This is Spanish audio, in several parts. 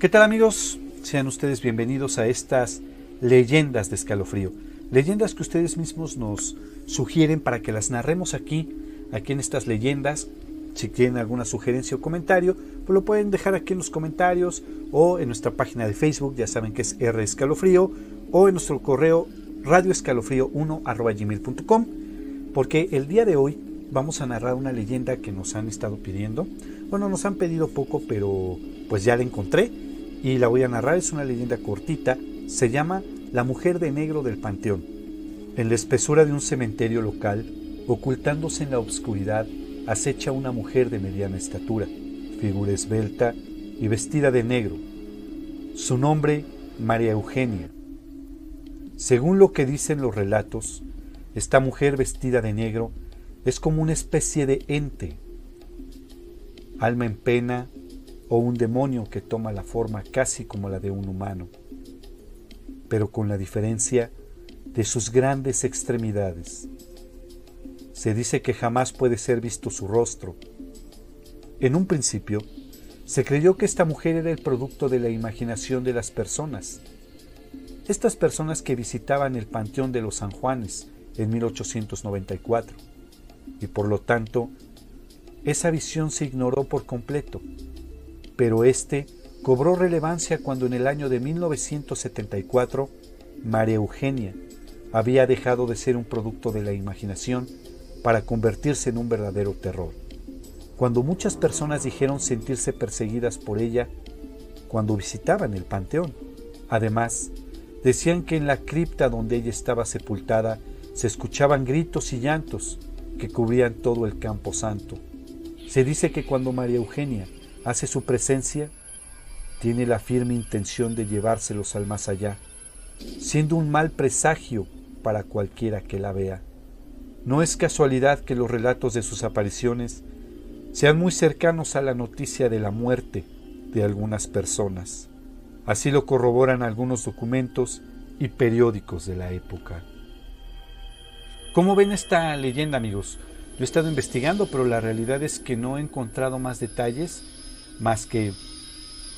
¿Qué tal amigos? Sean ustedes bienvenidos a estas leyendas de escalofrío. Leyendas que ustedes mismos nos sugieren para que las narremos aquí, aquí en estas leyendas. Si tienen alguna sugerencia o comentario, pues lo pueden dejar aquí en los comentarios o en nuestra página de Facebook, ya saben que es R Escalofrío, o en nuestro correo radioescalofrío1 porque el día de hoy vamos a narrar una leyenda que nos han estado pidiendo. Bueno, nos han pedido poco, pero pues ya la encontré y la voy a narrar. Es una leyenda cortita. Se llama La mujer de negro del panteón. En la espesura de un cementerio local, ocultándose en la oscuridad, acecha una mujer de mediana estatura, figura esbelta y vestida de negro. Su nombre, María Eugenia. Según lo que dicen los relatos, esta mujer vestida de negro es como una especie de ente, alma en pena o un demonio que toma la forma casi como la de un humano, pero con la diferencia de sus grandes extremidades. Se dice que jamás puede ser visto su rostro. En un principio, se creyó que esta mujer era el producto de la imaginación de las personas. Estas personas que visitaban el Panteón de los San Juanes en 1894. Y por lo tanto, esa visión se ignoró por completo pero este cobró relevancia cuando en el año de 1974 María Eugenia había dejado de ser un producto de la imaginación para convertirse en un verdadero terror. Cuando muchas personas dijeron sentirse perseguidas por ella cuando visitaban el panteón. Además, decían que en la cripta donde ella estaba sepultada se escuchaban gritos y llantos que cubrían todo el campo santo. Se dice que cuando María Eugenia hace su presencia, tiene la firme intención de llevárselos al más allá, siendo un mal presagio para cualquiera que la vea. No es casualidad que los relatos de sus apariciones sean muy cercanos a la noticia de la muerte de algunas personas. Así lo corroboran algunos documentos y periódicos de la época. ¿Cómo ven esta leyenda, amigos? Yo he estado investigando, pero la realidad es que no he encontrado más detalles más que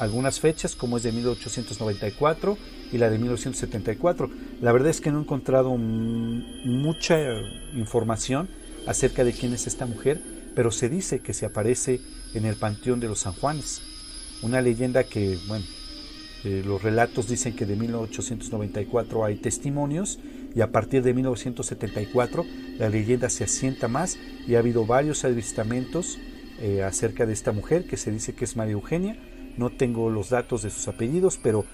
algunas fechas, como es de 1894 y la de 1974. La verdad es que no he encontrado mucha información acerca de quién es esta mujer, pero se dice que se aparece en el Panteón de los San Juanes. Una leyenda que, bueno, eh, los relatos dicen que de 1894 hay testimonios y a partir de 1974 la leyenda se asienta más y ha habido varios avistamientos eh, acerca de esta mujer que se dice que es María Eugenia. No tengo los datos de sus apellidos, pero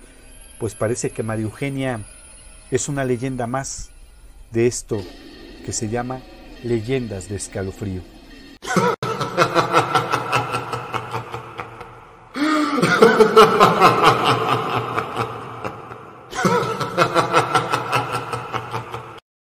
pues parece que María Eugenia es una leyenda más de esto que se llama leyendas de escalofrío.